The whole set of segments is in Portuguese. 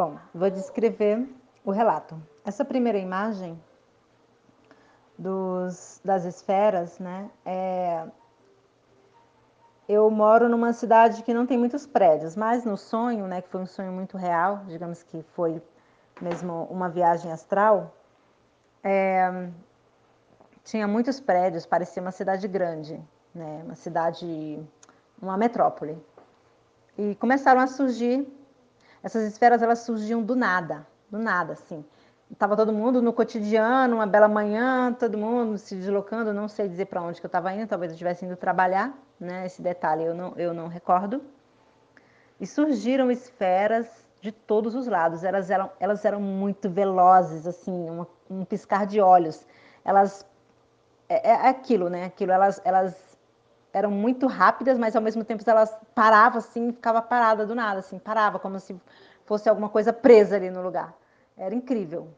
Bom, vou descrever o relato. Essa primeira imagem dos, das esferas, né, é, eu moro numa cidade que não tem muitos prédios, mas no sonho, né, que foi um sonho muito real, digamos que foi mesmo uma viagem astral, é, tinha muitos prédios, parecia uma cidade grande, né, uma cidade, uma metrópole. E começaram a surgir, essas esferas elas surgiam do nada, do nada, assim. Estava todo mundo no cotidiano, uma bela manhã, todo mundo se deslocando, não sei dizer para onde que eu estava indo, talvez eu estivesse indo trabalhar, né? Esse detalhe eu não, eu não recordo. E surgiram esferas de todos os lados. Elas eram, elas eram muito velozes, assim, um, um piscar de olhos. Elas é, é aquilo, né? Aquilo, elas, elas eram muito rápidas, mas ao mesmo tempo elas paravam assim, ficava parada do nada, assim, parava como se fosse alguma coisa presa ali no lugar. Era incrível.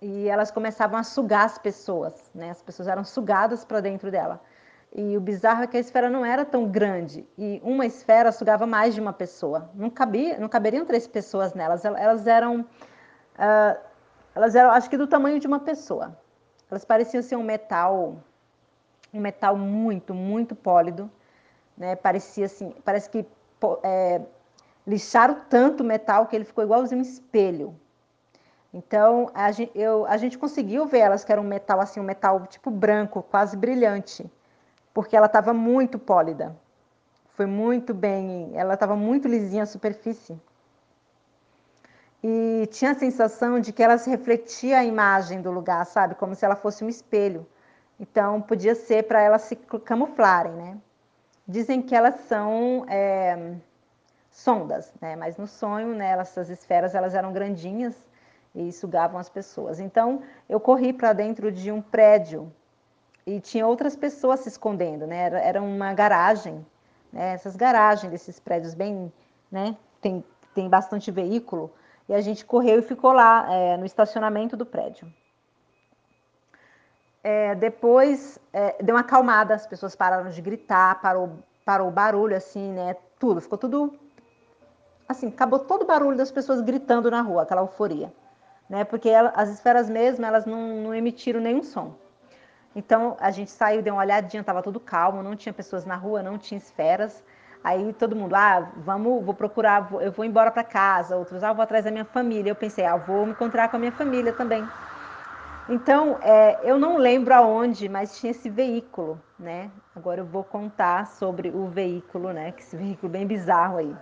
E elas começavam a sugar as pessoas, né? As pessoas eram sugadas para dentro dela. E o bizarro é que a esfera não era tão grande e uma esfera sugava mais de uma pessoa. Não cabia, não caberiam três pessoas nelas. Elas eram, uh, elas eram, acho que do tamanho de uma pessoa. Elas pareciam ser um metal, um metal muito, muito pólido, né? Parecia assim, parece que é, lixaram tanto o metal que ele ficou igualzinho um espelho. Então a gente, eu, a gente conseguiu ver elas que era um metal assim, um metal tipo branco, quase brilhante, porque ela estava muito pólida. Foi muito bem, ela estava muito lisinha a superfície e tinha a sensação de que ela se refletia a imagem do lugar, sabe? Como se ela fosse um espelho. Então, podia ser para elas se camuflarem, né? Dizem que elas são é, sondas, né? Mas no sonho, né, essas esferas, elas eram grandinhas e sugavam as pessoas. Então, eu corri para dentro de um prédio e tinha outras pessoas se escondendo, né? Era, era uma garagem, né? Essas garagens desses prédios bem, né? Tem, tem bastante veículo e a gente correu e ficou lá é, no estacionamento do prédio. É, depois é, deu uma acalmada, as pessoas pararam de gritar, parou, parou o barulho, assim, né? Tudo, ficou tudo. Assim, acabou todo o barulho das pessoas gritando na rua, aquela euforia. Né? Porque ela, as esferas mesmo, elas não, não emitiram nenhum som. Então a gente saiu, deu uma olhadinha, estava tudo calmo, não tinha pessoas na rua, não tinha esferas. Aí todo mundo, ah, vamos, vou procurar, eu vou embora para casa. Outros, ah, vou atrás da minha família. Eu pensei, ah, vou me encontrar com a minha família também. Então, é, eu não lembro aonde, mas tinha esse veículo, né? Agora eu vou contar sobre o veículo, né? Que esse veículo bem bizarro aí.